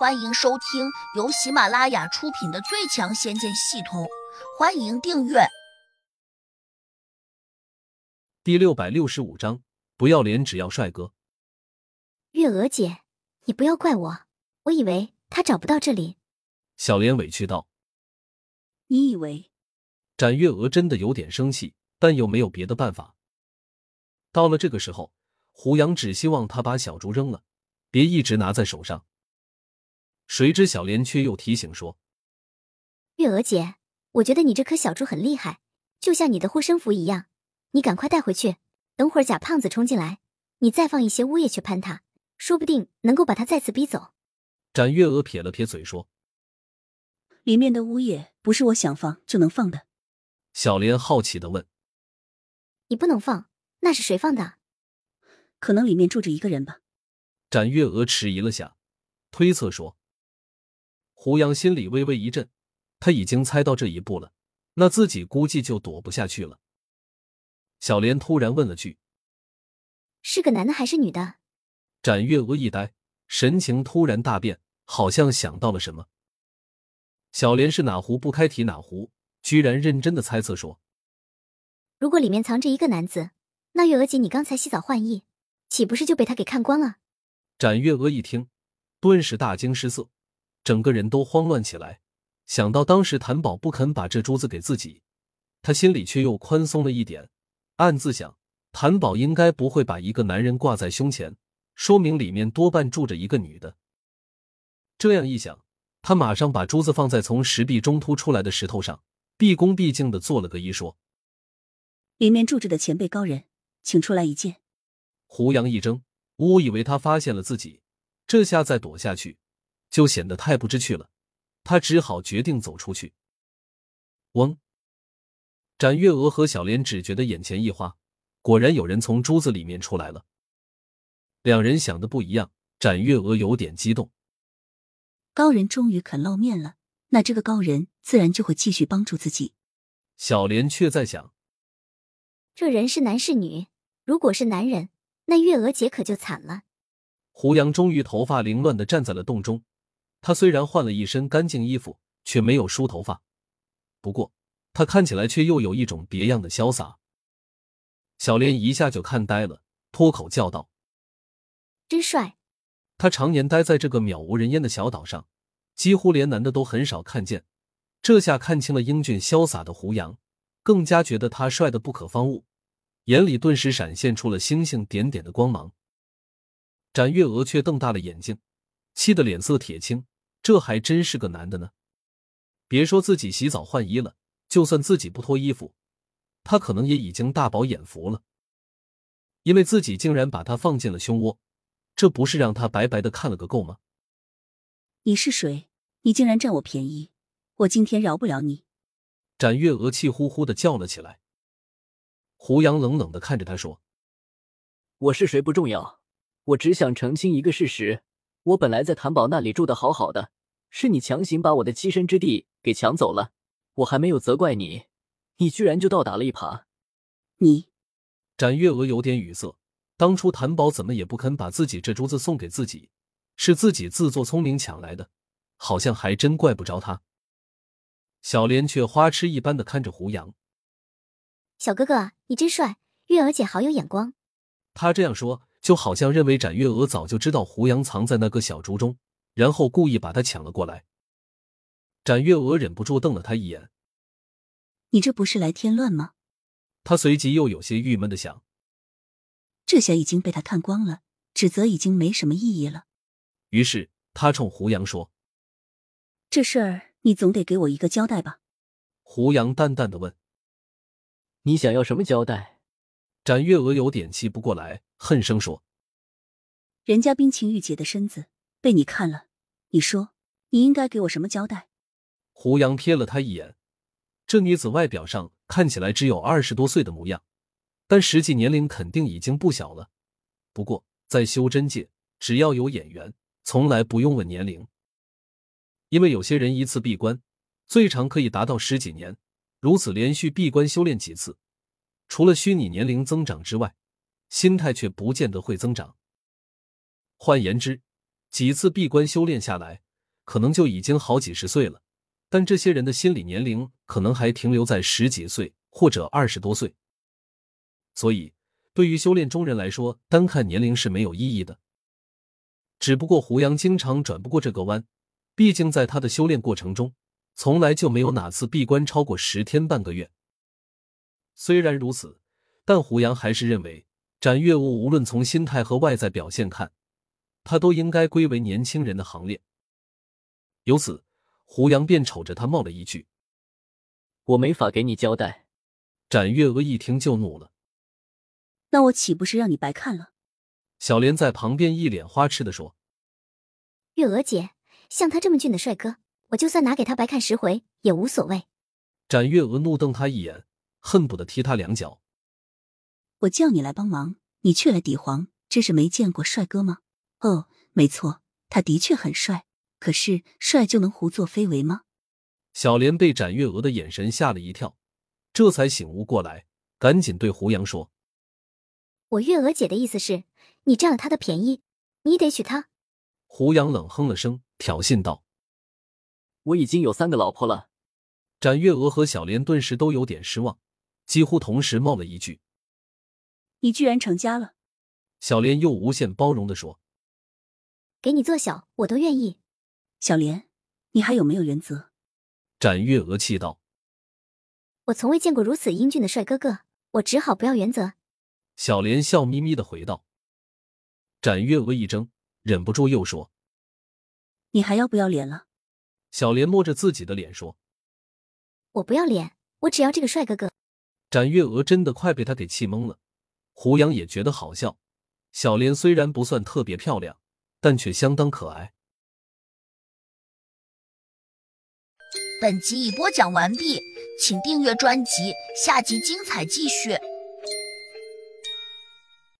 欢迎收听由喜马拉雅出品的《最强仙剑系统》，欢迎订阅。第六百六十五章，不要脸只要帅哥。月娥姐，你不要怪我，我以为他找不到这里。小莲委屈道。你以为？展月娥真的有点生气，但又没有别的办法。到了这个时候，胡杨只希望他把小竹扔了，别一直拿在手上。谁知小莲却又提醒说：“月娥姐，我觉得你这颗小珠很厉害，就像你的护身符一样，你赶快带回去。等会儿贾胖子冲进来，你再放一些乌叶去攀他，说不定能够把他再次逼走。”展月娥撇了撇嘴说：“里面的乌叶不是我想放就能放的。”小莲好奇的问：“你不能放？那是谁放的？可能里面住着一个人吧。”展月娥迟疑了下，推测说。胡杨心里微微一震，他已经猜到这一步了，那自己估计就躲不下去了。小莲突然问了句：“是个男的还是女的？”展月娥一呆，神情突然大变，好像想到了什么。小莲是哪壶不开提哪壶，居然认真的猜测说：“如果里面藏着一个男子，那月娥姐你刚才洗澡换衣，岂不是就被他给看光了？”展月娥一听，顿时大惊失色。整个人都慌乱起来，想到当时谭宝不肯把这珠子给自己，他心里却又宽松了一点，暗自想：谭宝应该不会把一个男人挂在胸前，说明里面多半住着一个女的。这样一想，他马上把珠子放在从石壁中凸出来的石头上，毕恭毕敬的做了个揖，说：“里面住着的前辈高人，请出来一见。”胡杨一怔，误以为他发现了自己，这下再躲下去。就显得太不知趣了，他只好决定走出去。嗡！展月娥和小莲只觉得眼前一花，果然有人从珠子里面出来了。两人想的不一样，展月娥有点激动。高人终于肯露面了，那这个高人自然就会继续帮助自己。小莲却在想：这人是男是女？如果是男人，那月娥姐可就惨了。胡杨终于头发凌乱的站在了洞中。他虽然换了一身干净衣服，却没有梳头发。不过，他看起来却又有一种别样的潇洒。小莲一下就看呆了，脱口叫道：“真帅！”他常年待在这个渺无人烟的小岛上，几乎连男的都很少看见。这下看清了英俊潇洒的胡杨，更加觉得他帅的不可方物，眼里顿时闪现出了星星点点的光芒。展月娥却瞪大了眼睛，气得脸色铁青。这还真是个男的呢！别说自己洗澡换衣了，就算自己不脱衣服，他可能也已经大饱眼福了。因为自己竟然把他放进了胸窝，这不是让他白白的看了个够吗？你是谁？你竟然占我便宜！我今天饶不了你！展月娥气呼呼的叫了起来。胡杨冷冷的看着他说：“我是谁不重要，我只想澄清一个事实。”我本来在谭宝那里住的好好的，是你强行把我的栖身之地给抢走了。我还没有责怪你，你居然就倒打了一耙。你，展月娥有点语塞。当初谭宝怎么也不肯把自己这珠子送给自己，是自己自作聪明抢来的，好像还真怪不着他。小莲却花痴一般的看着胡杨，小哥哥，你真帅，月娥姐好有眼光。他这样说。就好像认为展月娥早就知道胡杨藏在那个小竹中，然后故意把他抢了过来。展月娥忍不住瞪了他一眼：“你这不是来添乱吗？”他随即又有些郁闷的想：“这下已经被他看光了，指责已经没什么意义了。”于是他冲胡杨说：“这事儿你总得给我一个交代吧？”胡杨淡淡的问：“你想要什么交代？”展月娥有点气不过来，恨声说：“人家冰清玉洁的身子被你看了，你说你应该给我什么交代？”胡杨瞥了他一眼，这女子外表上看起来只有二十多岁的模样，但实际年龄肯定已经不小了。不过在修真界，只要有眼缘，从来不用问年龄，因为有些人一次闭关最长可以达到十几年，如此连续闭关修炼几次。除了虚拟年龄增长之外，心态却不见得会增长。换言之，几次闭关修炼下来，可能就已经好几十岁了，但这些人的心理年龄可能还停留在十几岁或者二十多岁。所以，对于修炼中人来说，单看年龄是没有意义的。只不过胡杨经常转不过这个弯，毕竟在他的修炼过程中，从来就没有哪次闭关超过十天半个月。虽然如此，但胡杨还是认为展月娥无论从心态和外在表现看，他都应该归为年轻人的行列。由此，胡杨便瞅着他冒了一句：“我没法给你交代。”展月娥一听就怒了。那我岂不是让你白看了？小莲在旁边一脸花痴的说：“月娥姐，像他这么俊的帅哥，我就算拿给他白看十回也无所谓。”展月娥怒瞪他一眼，恨不得踢他两脚。我叫你来帮忙，你却来抵黄，这是没见过帅哥吗？哦，没错，他的确很帅。可是帅就能胡作非为吗？小莲被展月娥的眼神吓了一跳，这才醒悟过来，赶紧对胡杨说。我月娥姐的意思是，你占了他的便宜，你得娶她。胡杨冷哼了声，挑衅道：“我已经有三个老婆了。”展月娥和小莲顿时都有点失望，几乎同时冒了一句：“你居然成家了？”小莲又无限包容的说：“给你做小，我都愿意。”小莲，你还有没有原则？展月娥气道：“我从未见过如此英俊的帅哥哥，我只好不要原则。”小莲笑眯眯的回道：“展月娥一怔，忍不住又说：‘你还要不要脸了？’小莲摸着自己的脸说：‘我不要脸，我只要这个帅哥哥。’展月娥真的快被他给气懵了。胡杨也觉得好笑。小莲虽然不算特别漂亮，但却相当可爱。本集已播讲完毕，请订阅专辑，下集精彩继续。